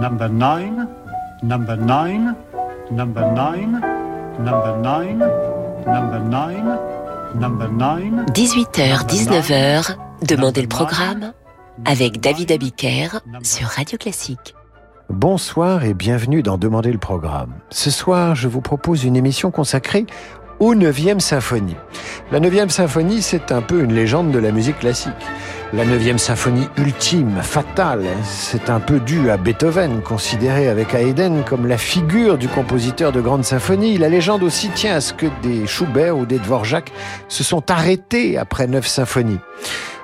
number 9, number 9, number 9, number 9, number 9, number 9. 18h, 19h, Demandez le programme avec David Abiker sur Radio Classique. Bonsoir et bienvenue dans Demandez le programme. Ce soir, je vous propose une émission consacrée aux 9e symphonie. La 9e symphonie, c'est un peu une légende de la musique classique. La 9e symphonie ultime, fatale, c'est un peu dû à Beethoven, considéré avec Haydn comme la figure du compositeur de grandes symphonies. La légende aussi tient à ce que des Schubert ou des Dvorak se sont arrêtés après neuf symphonies.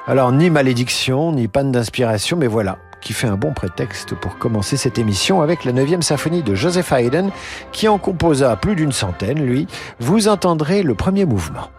Alors, ni malédiction, ni panne d'inspiration, mais voilà, qui fait un bon prétexte pour commencer cette émission avec la 9e symphonie de Joseph Haydn, qui en composa plus d'une centaine, lui. Vous entendrez le premier mouvement.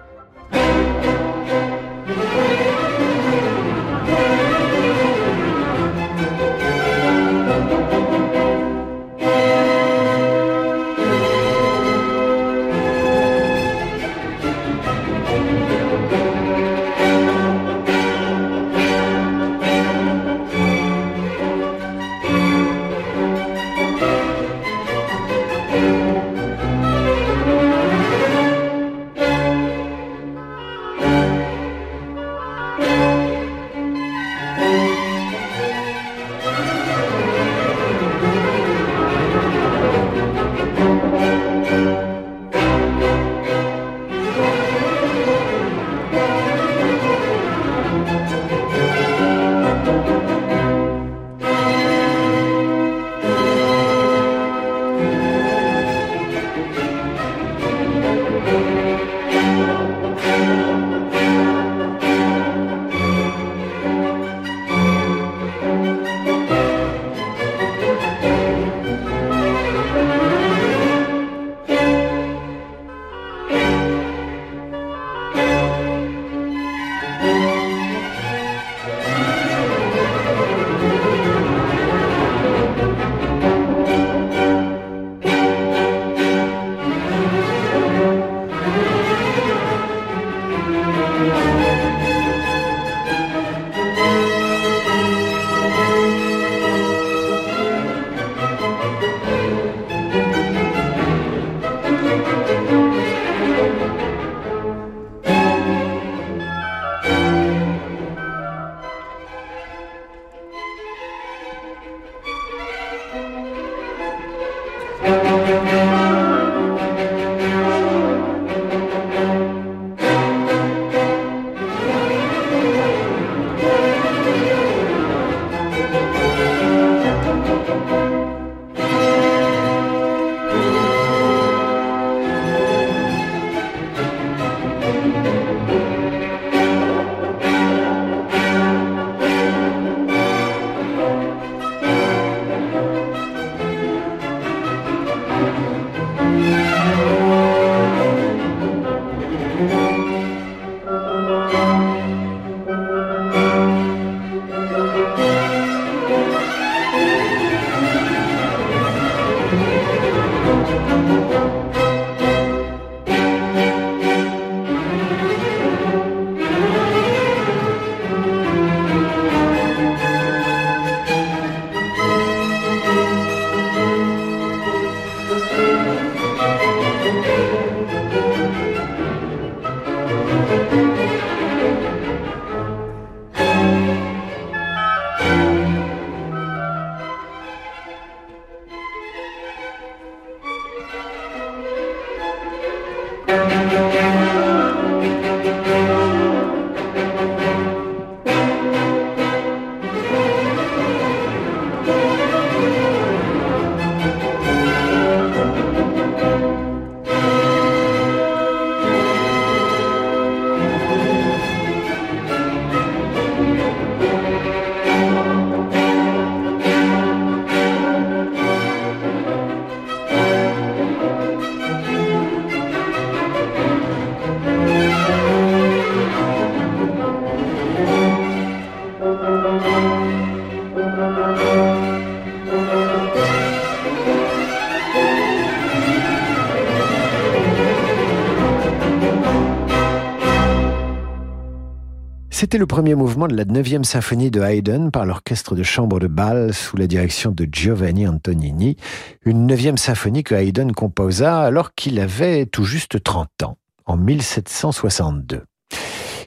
C'était le premier mouvement de la 9e symphonie de Haydn par l'orchestre de chambre de Bâle sous la direction de Giovanni Antonini, une 9e symphonie que Haydn composa alors qu'il avait tout juste 30 ans, en 1762.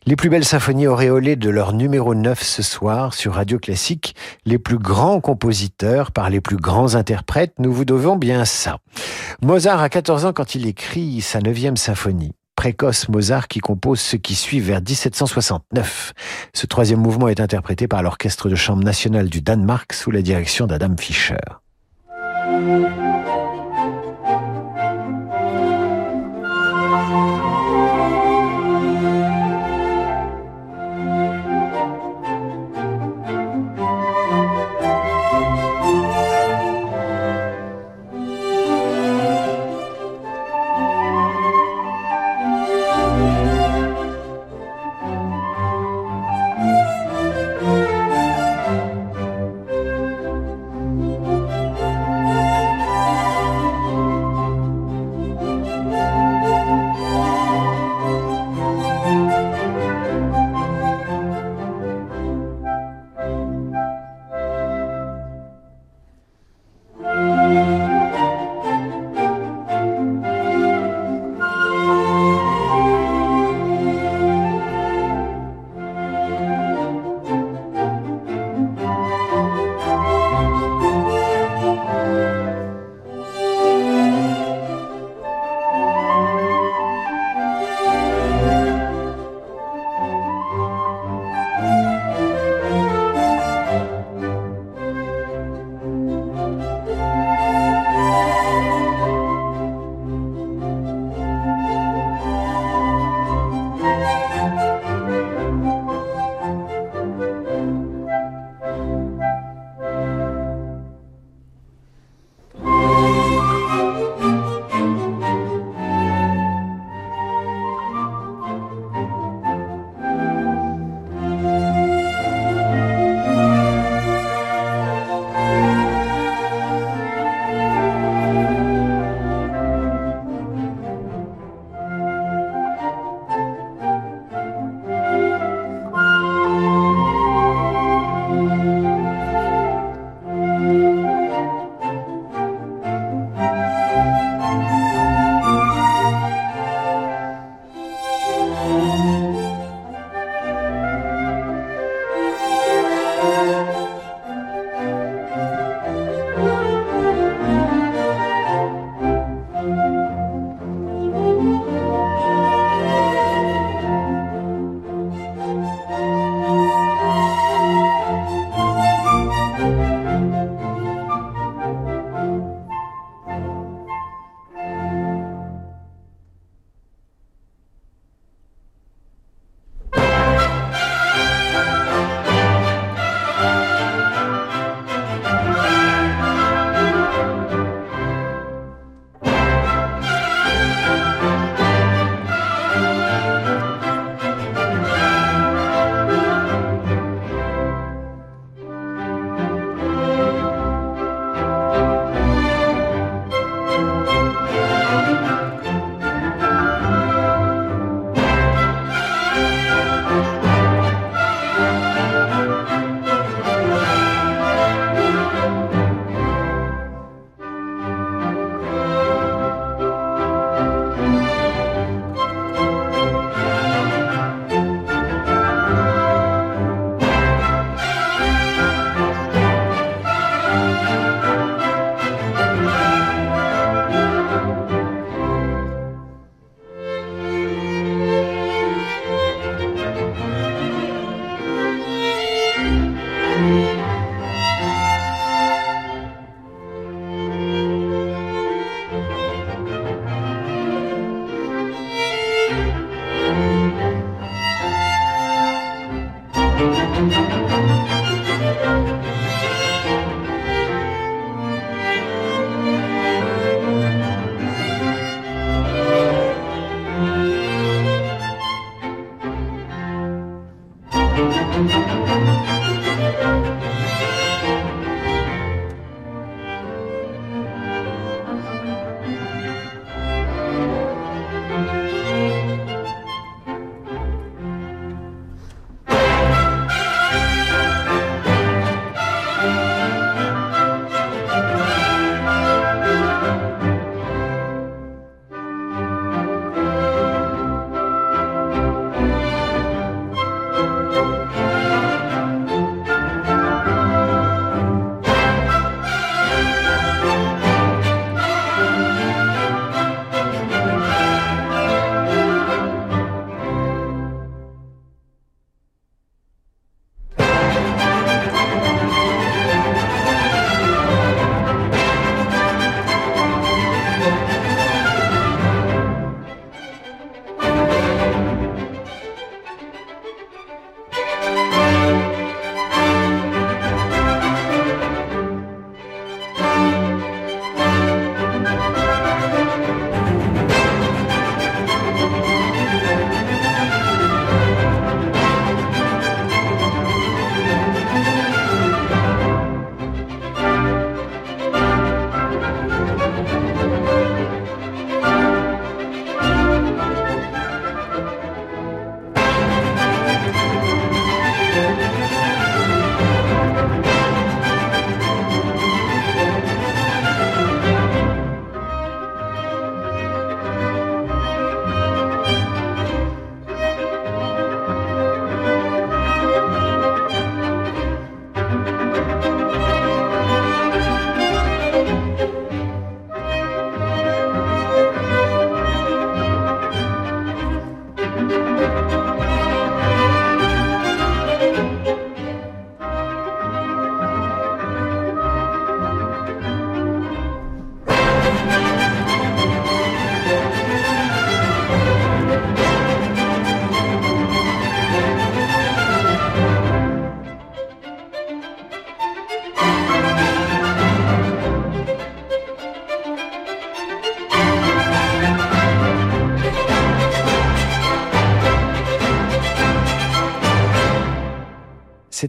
Les plus belles symphonies auréolées de leur numéro 9 ce soir sur Radio Classique, les plus grands compositeurs par les plus grands interprètes, nous vous devons bien ça. Mozart a 14 ans quand il écrit sa neuvième symphonie précoce Mozart qui compose ce qui suit vers 1769. Ce troisième mouvement est interprété par l'Orchestre de chambre nationale du Danemark sous la direction d'Adam Fischer.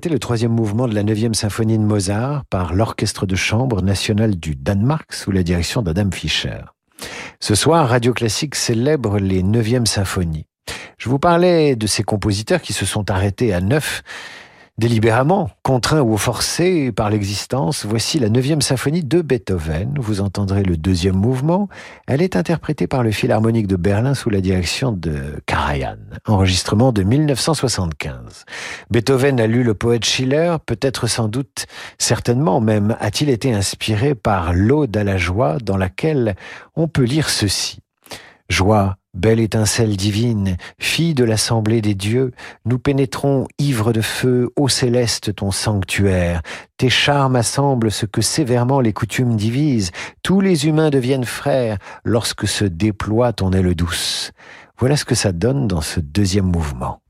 C'était le troisième mouvement de la neuvième symphonie de Mozart par l'Orchestre de chambre national du Danemark sous la direction d'Adam Fischer. Ce soir, Radio Classique célèbre les neuvièmes symphonies. Je vous parlais de ces compositeurs qui se sont arrêtés à neuf Délibérément, contraint ou forcé par l'existence, voici la neuvième symphonie de Beethoven. Vous entendrez le deuxième mouvement. Elle est interprétée par le Philharmonique de Berlin sous la direction de Karajan. Enregistrement de 1975. Beethoven a lu le poète Schiller, peut-être sans doute, certainement même, a-t-il été inspiré par l'Ode à la joie dans laquelle on peut lire ceci. Joie, Belle étincelle divine, fille de l'assemblée des dieux, nous pénétrons ivres de feu, ô céleste ton sanctuaire. Tes charmes assemblent ce que sévèrement les coutumes divisent. Tous les humains deviennent frères lorsque se déploie ton aile douce. Voilà ce que ça donne dans ce deuxième mouvement.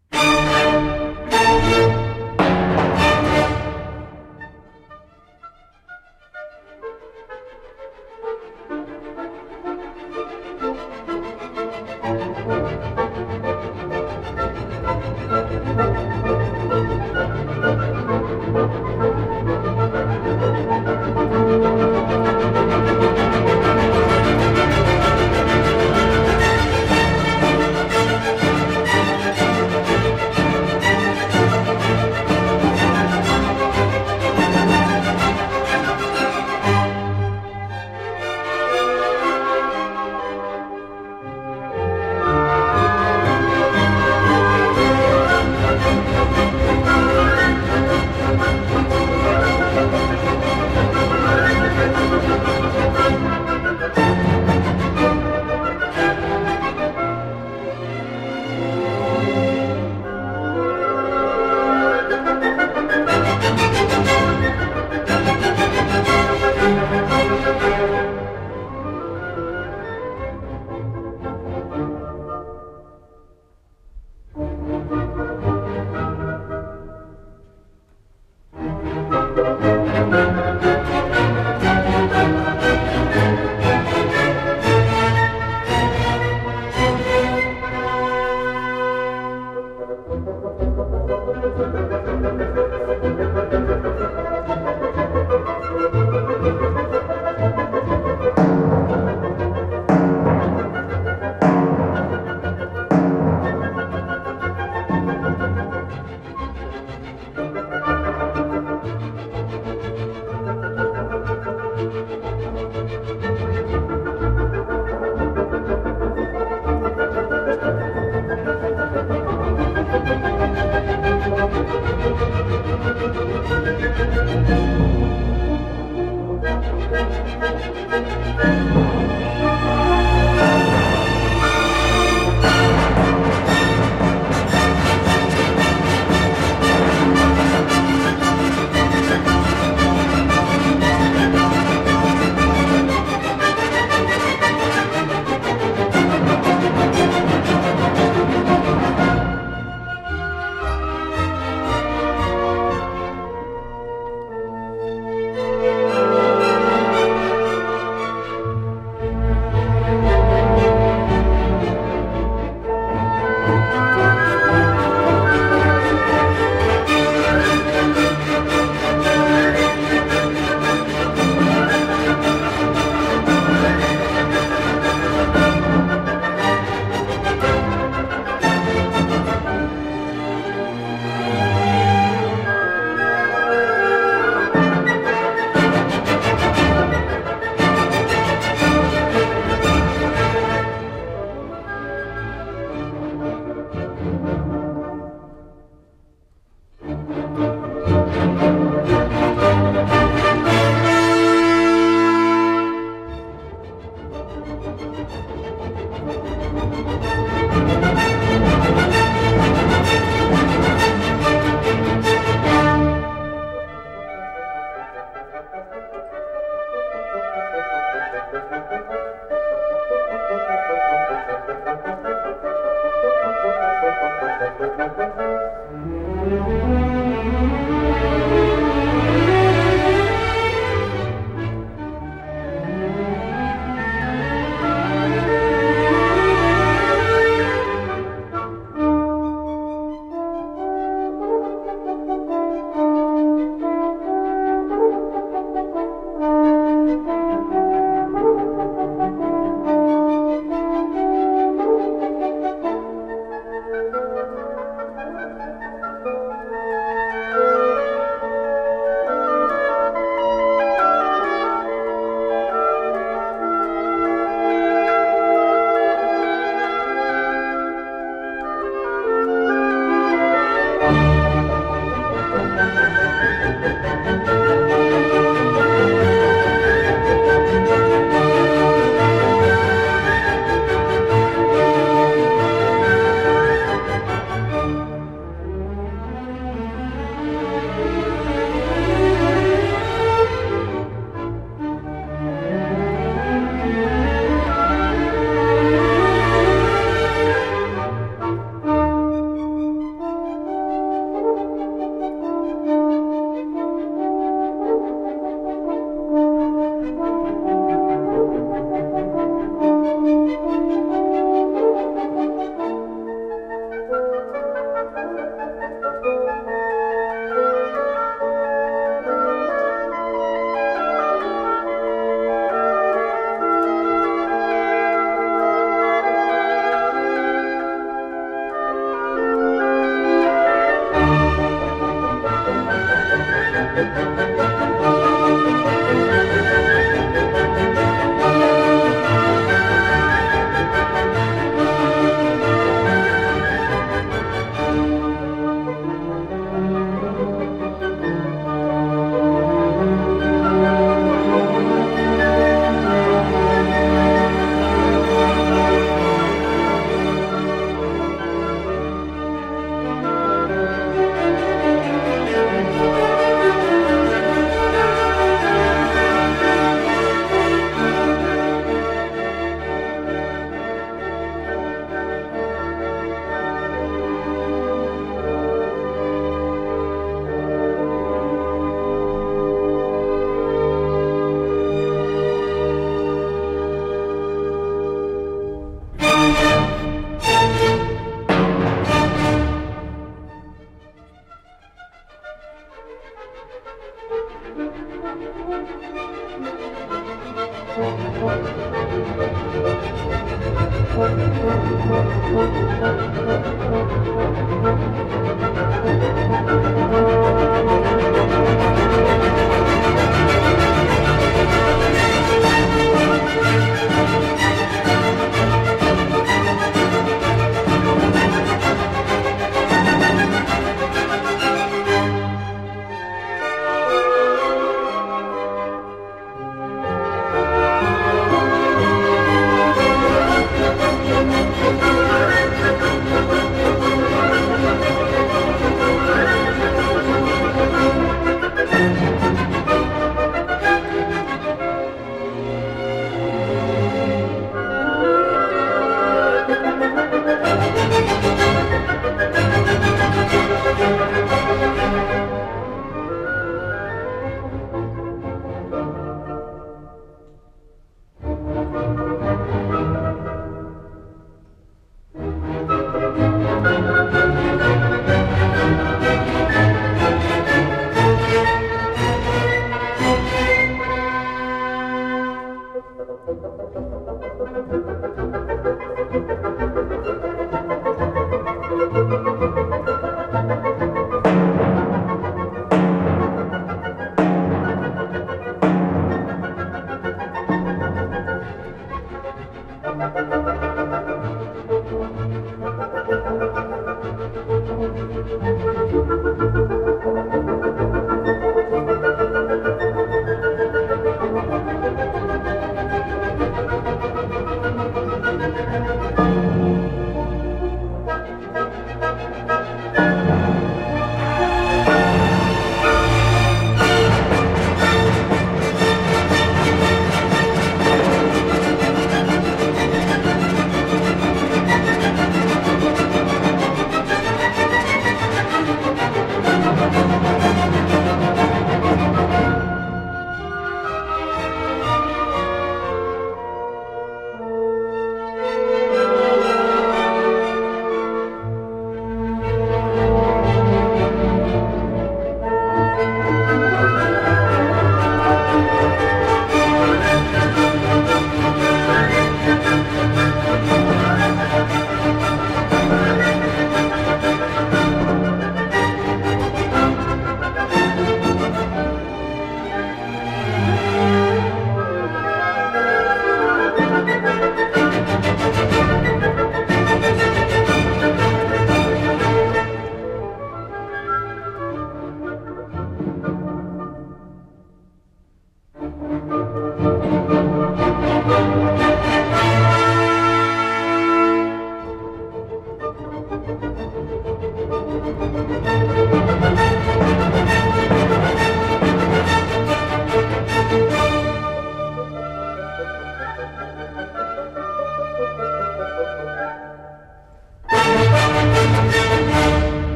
Música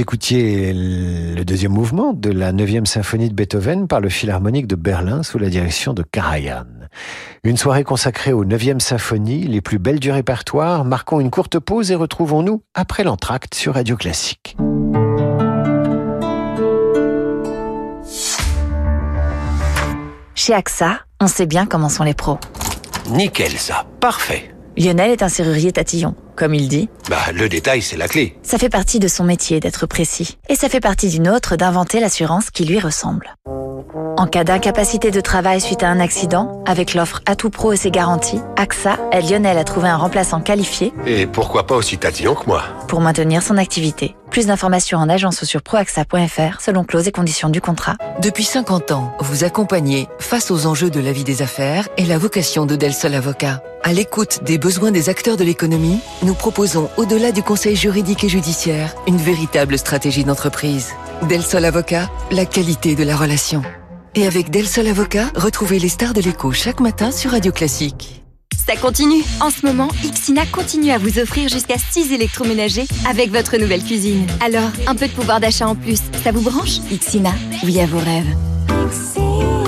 Vous écoutiez le deuxième mouvement de la 9e symphonie de Beethoven par le Philharmonique de Berlin sous la direction de Karajan. Une soirée consacrée aux 9e symphonie, les plus belles du répertoire. Marquons une courte pause et retrouvons-nous après l'entracte sur Radio Classique. Chez AXA, on sait bien comment sont les pros. Nickel ça, parfait. Lionel est un serrurier tatillon, comme il dit. Bah, le détail, c'est la clé. Ça fait partie de son métier d'être précis. Et ça fait partie d'une autre d'inventer l'assurance qui lui ressemble. En cas d'incapacité de travail suite à un accident, avec l'offre Atout Pro et ses garanties, AXA aide Lionel à trouver un remplaçant qualifié. Et pourquoi pas aussi tatillon que moi Pour maintenir son activité. Plus d'informations en agence ou sur proaxa.fr selon clauses et conditions du contrat. Depuis 50 ans, vous accompagnez face aux enjeux de la vie des affaires et la vocation de Del Sol Avocat. À l'écoute des besoins des acteurs de l'économie, nous proposons, au-delà du conseil juridique et judiciaire, une véritable stratégie d'entreprise. Del Sol Avocat, la qualité de la relation. Et avec Del Sol Avocat, retrouvez les stars de l'écho chaque matin sur Radio Classique. Ça continue. En ce moment, Ixina continue à vous offrir jusqu'à 6 électroménagers avec votre nouvelle cuisine. Alors, un peu de pouvoir d'achat en plus, ça vous branche? Ixina, oui à vos rêves.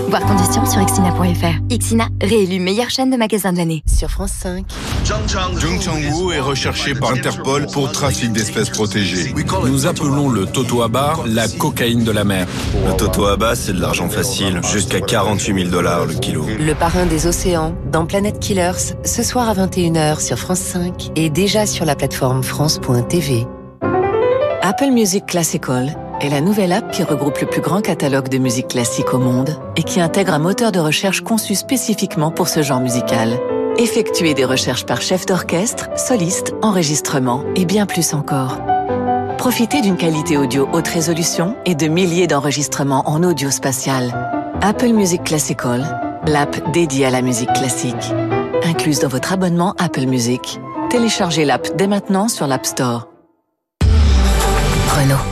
Voir conditions sur Ixina.fr. Ixina, réélu meilleure chaîne de magasins de l'année. Sur France 5. Jung Chang-woo est recherché par Interpol pour trafic d'espèces protégées. Nous appelons le Toto Abar la cocaïne de la mer. Le Toto Abar, c'est de l'argent facile, jusqu'à 48 000 dollars le kilo. Le parrain des océans, dans Planet Killers, ce soir à 21h sur France 5 et déjà sur la plateforme France.tv. Apple Music Classical est la nouvelle app qui regroupe le plus grand catalogue de musique classique au monde et qui intègre un moteur de recherche conçu spécifiquement pour ce genre musical. Effectuez des recherches par chef d'orchestre, soliste, enregistrement et bien plus encore. Profitez d'une qualité audio haute résolution et de milliers d'enregistrements en audio spatial. Apple Music Classical, l'app dédiée à la musique classique. Incluse dans votre abonnement Apple Music. Téléchargez l'app dès maintenant sur l'App Store. Renault.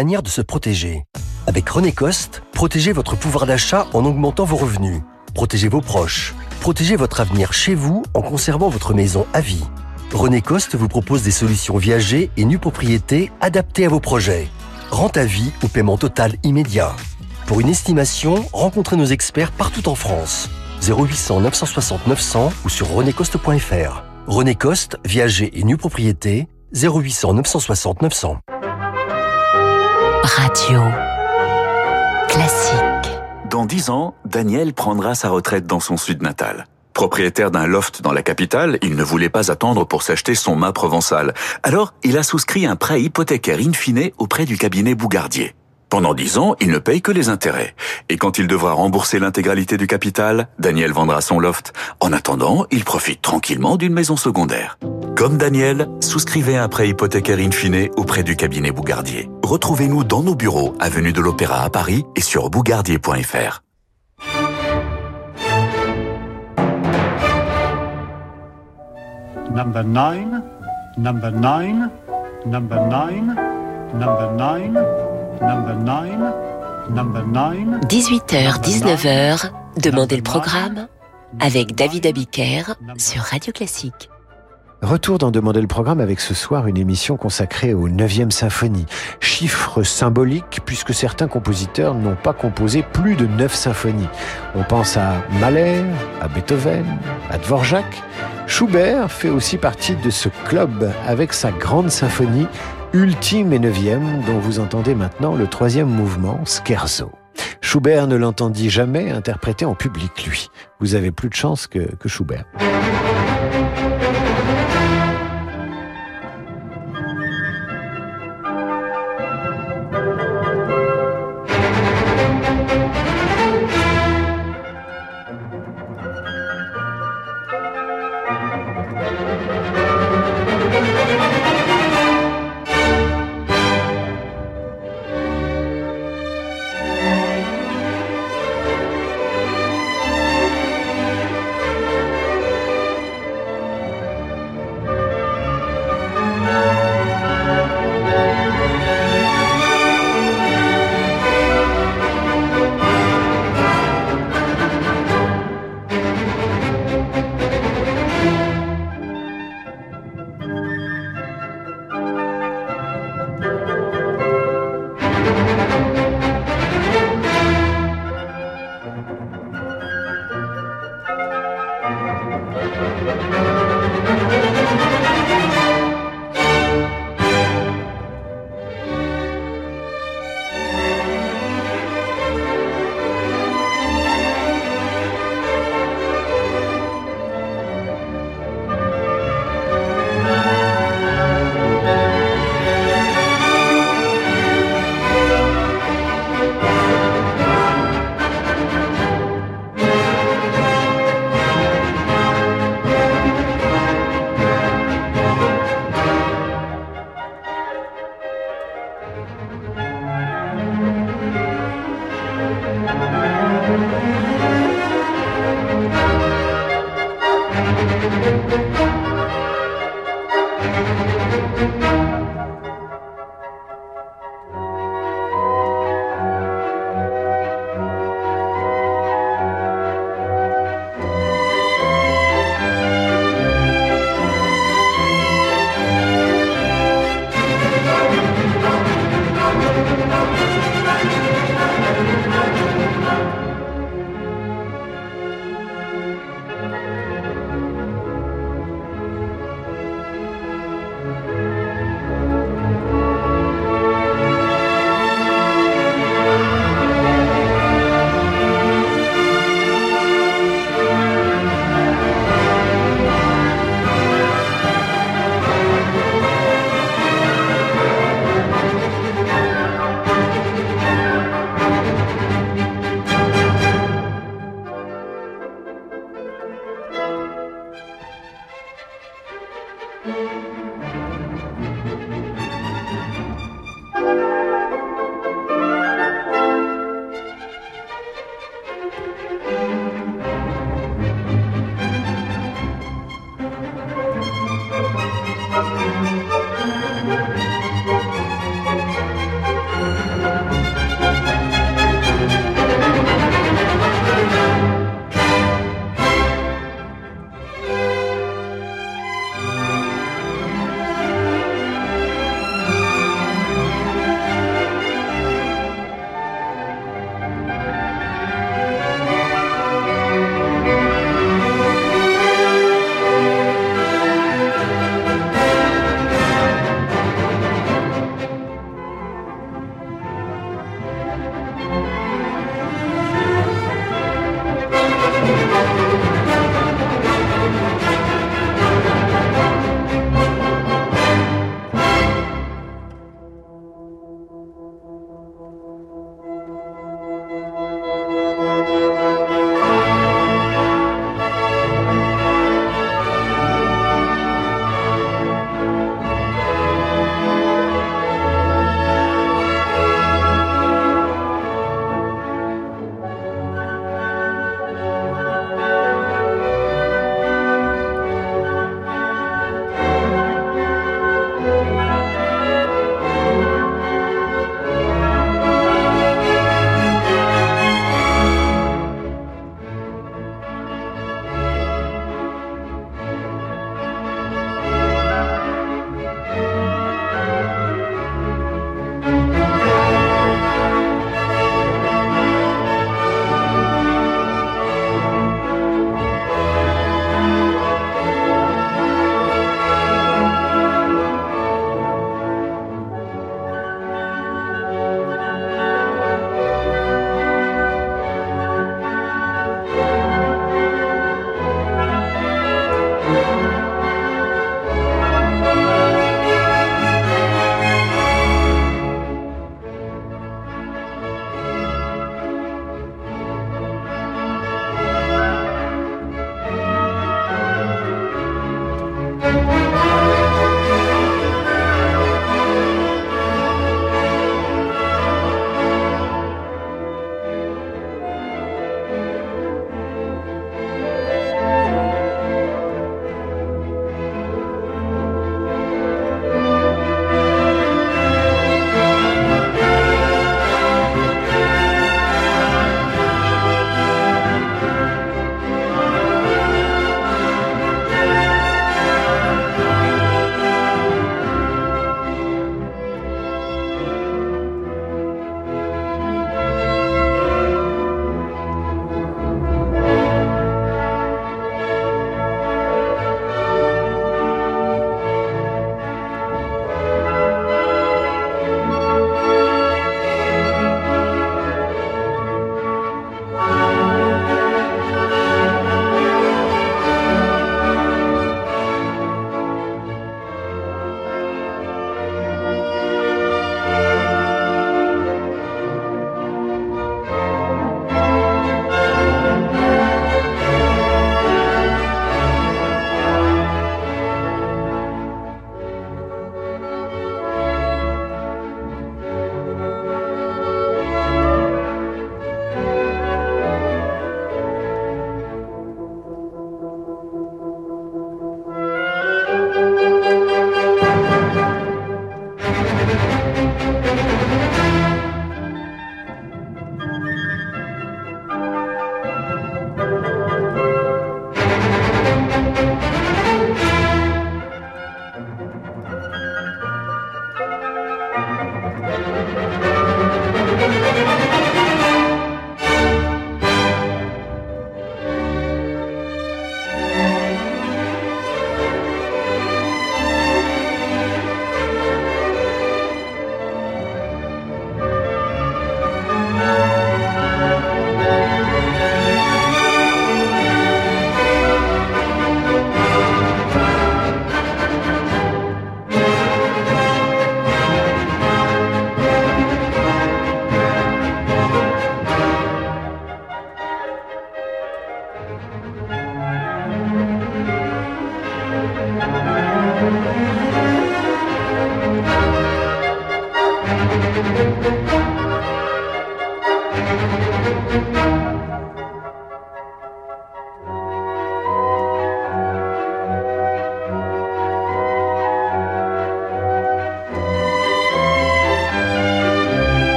de se protéger Avec René Coste, protégez votre pouvoir d'achat en augmentant vos revenus. Protégez vos proches. Protégez votre avenir chez vous en conservant votre maison à vie. René Coste vous propose des solutions viager et nue propriété adaptées à vos projets. Rente à vie ou paiement total immédiat. Pour une estimation, rencontrez nos experts partout en France. 0800 960 900 ou sur renécoste.fr. René Coste, viager et nue propriété, 0800 960 900. Radio. Classique. Dans dix ans, Daniel prendra sa retraite dans son sud natal. Propriétaire d'un loft dans la capitale, il ne voulait pas attendre pour s'acheter son mât provençal. Alors, il a souscrit un prêt hypothécaire in fine auprès du cabinet Bougardier. Pendant dix ans, il ne paye que les intérêts. Et quand il devra rembourser l'intégralité du capital, Daniel vendra son loft. En attendant, il profite tranquillement d'une maison secondaire. Comme Daniel, souscrivez un prêt hypothécaire in fine auprès du cabinet Bougardier. Retrouvez-nous dans nos bureaux, avenue de l'Opéra à Paris et sur bougardier.fr. Number 9, number 9, number 9, number 9. 18h, 19h, Demandez le programme avec David Abiker sur Radio Classique. Retour dans Demander le programme avec ce soir une émission consacrée aux 9e symphonie. Chiffre symbolique puisque certains compositeurs n'ont pas composé plus de 9 symphonies. On pense à Mahler, à Beethoven, à Dvorak. Schubert fait aussi partie de ce club avec sa grande symphonie ultime et neuvième dont vous entendez maintenant le troisième mouvement, Scherzo. Schubert ne l'entendit jamais interpréter en public, lui. Vous avez plus de chance que, que Schubert.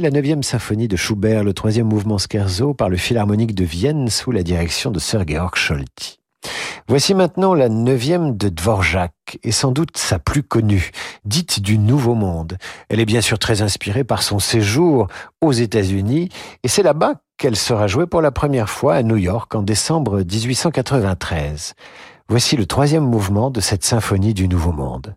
La 9e symphonie de Schubert, le troisième mouvement scherzo par le Philharmonique de Vienne sous la direction de Sir Georg Scholti. Voici maintenant la neuvième de Dvorak, et sans doute sa plus connue, dite du Nouveau Monde. Elle est bien sûr très inspirée par son séjour aux États-Unis, et c'est là-bas qu'elle sera jouée pour la première fois à New York en décembre 1893. Voici le troisième mouvement de cette symphonie du Nouveau Monde.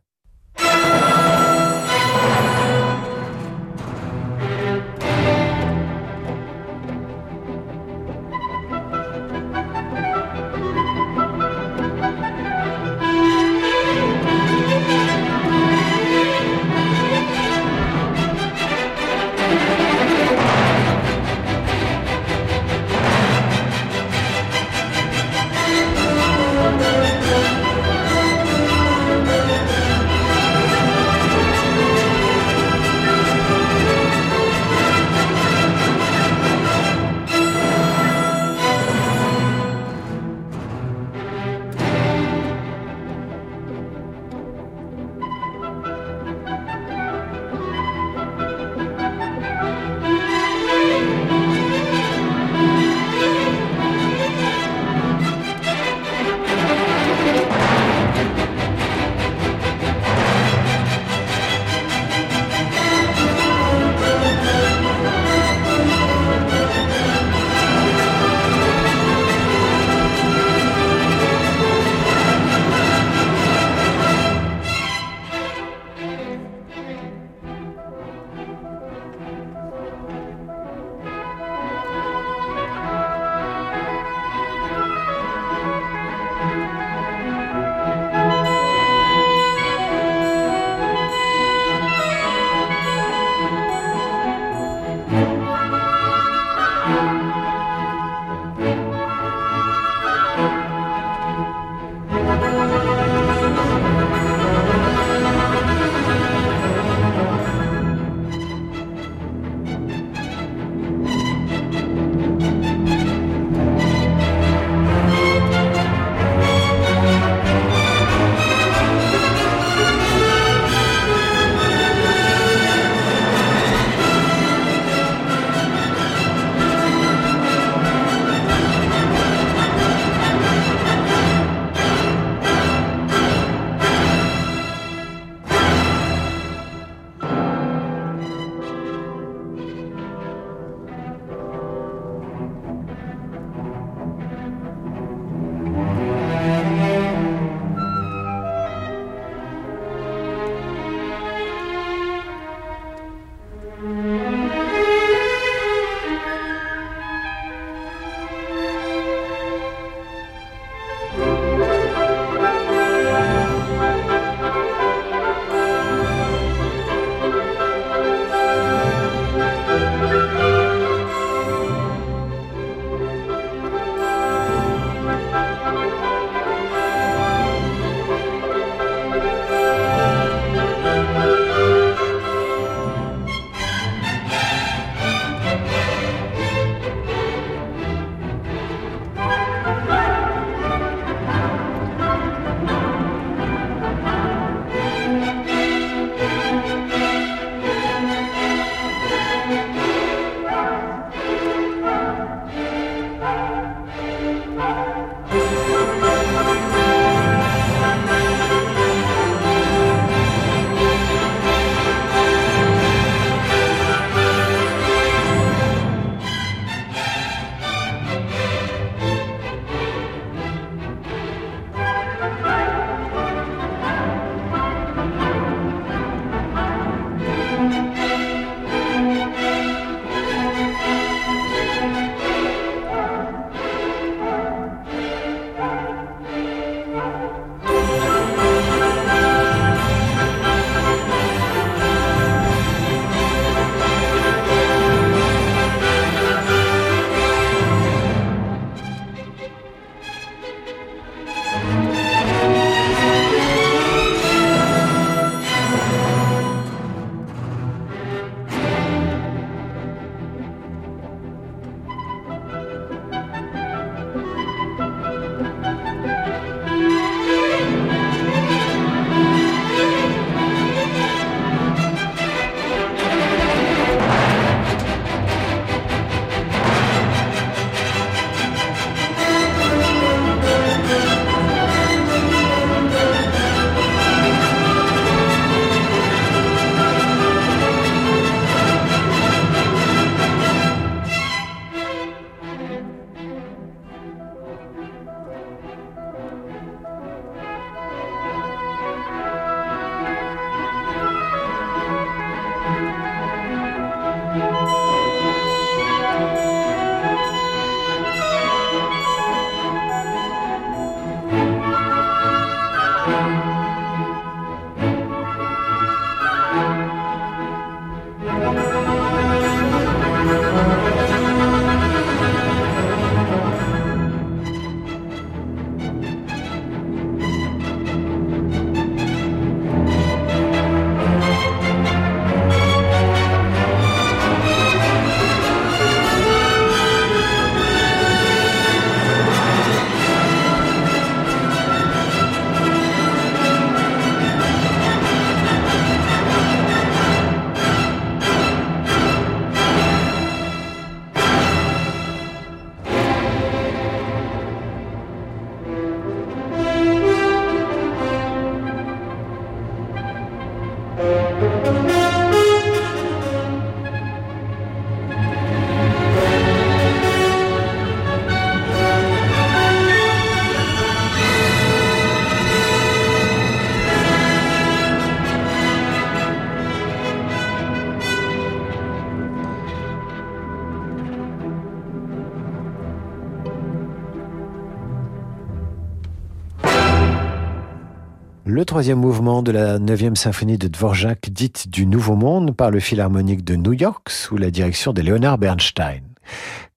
Troisième mouvement de la neuvième symphonie de Dvorak, dite du Nouveau Monde par le Philharmonique de New York sous la direction de Leonard Bernstein.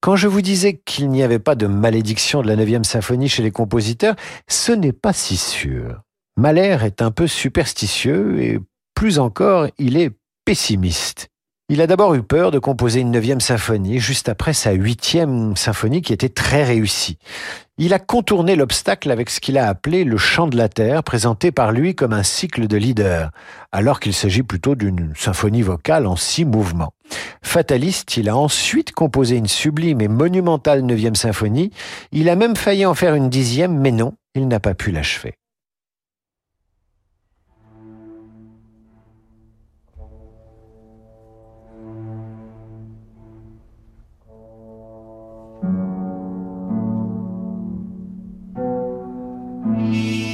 Quand je vous disais qu'il n'y avait pas de malédiction de la neuvième symphonie chez les compositeurs, ce n'est pas si sûr. Mahler est un peu superstitieux et plus encore, il est pessimiste. Il a d'abord eu peur de composer une neuvième symphonie juste après sa huitième symphonie qui était très réussie. Il a contourné l'obstacle avec ce qu'il a appelé le chant de la terre, présenté par lui comme un cycle de leader, alors qu'il s'agit plutôt d'une symphonie vocale en six mouvements. Fataliste, il a ensuite composé une sublime et monumentale neuvième symphonie. Il a même failli en faire une dixième, mais non, il n'a pas pu l'achever. me.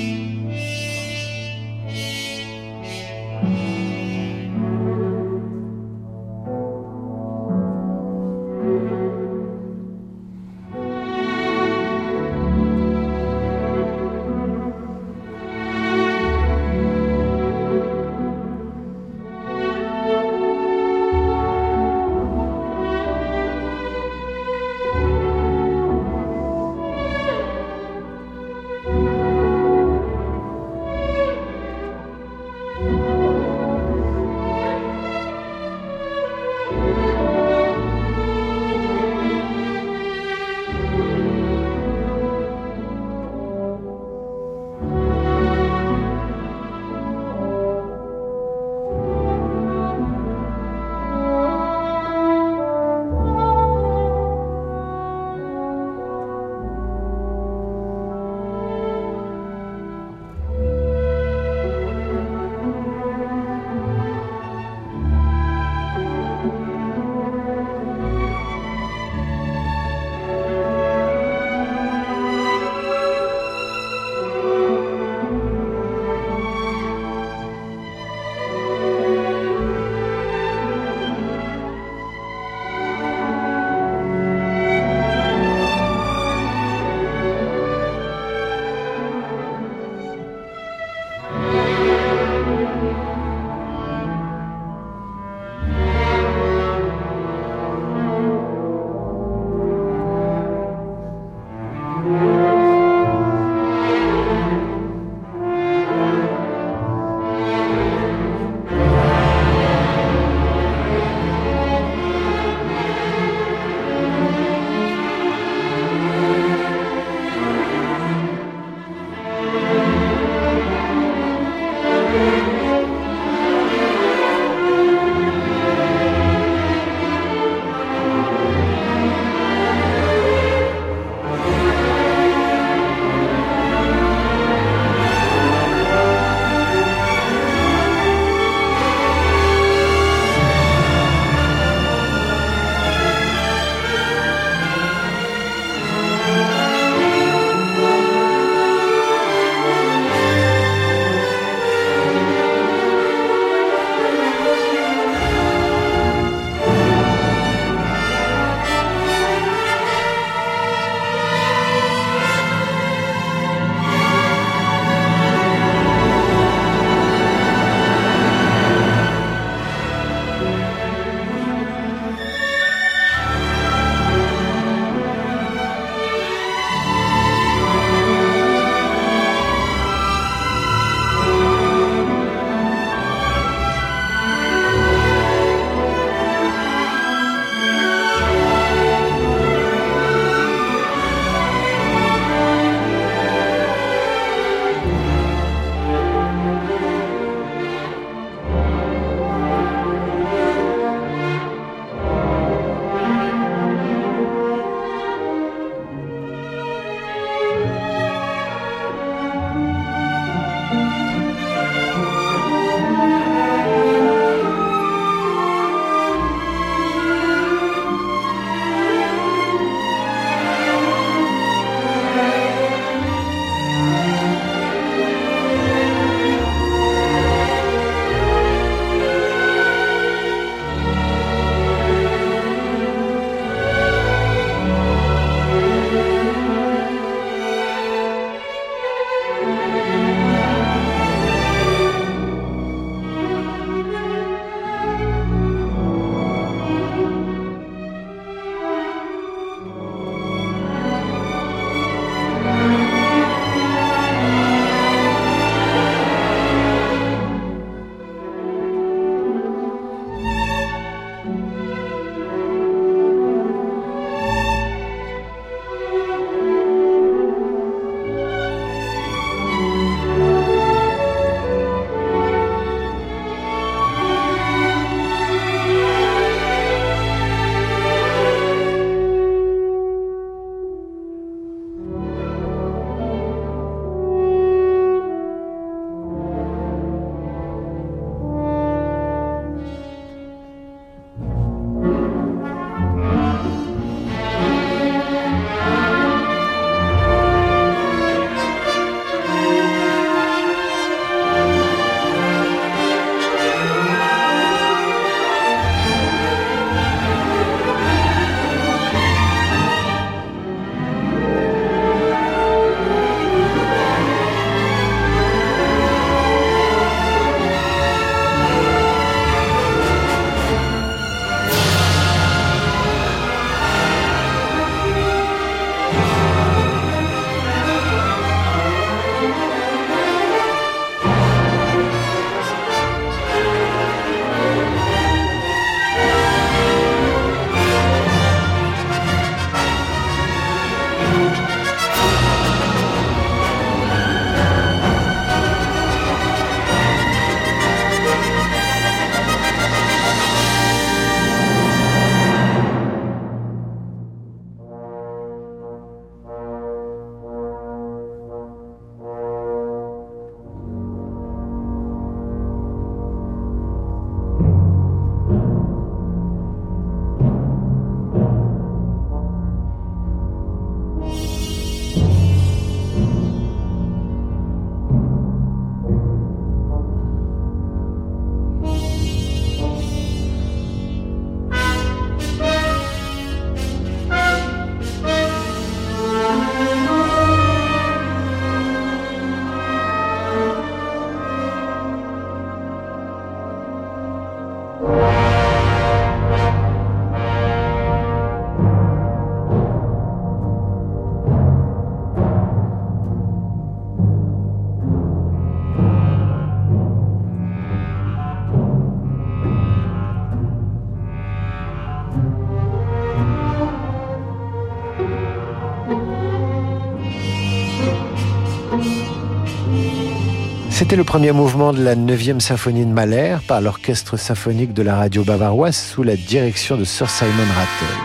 C'était le premier mouvement de la 9e symphonie de Mahler par l'orchestre symphonique de la radio bavaroise sous la direction de Sir Simon Rattle.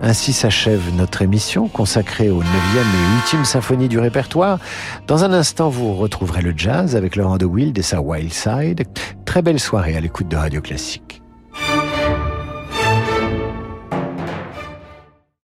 Ainsi s'achève notre émission consacrée aux 9e et 8e symphonies du répertoire. Dans un instant, vous retrouverez le jazz avec Laurent de Wild et sa Wild Side. Très belle soirée à l'écoute de Radio Classique.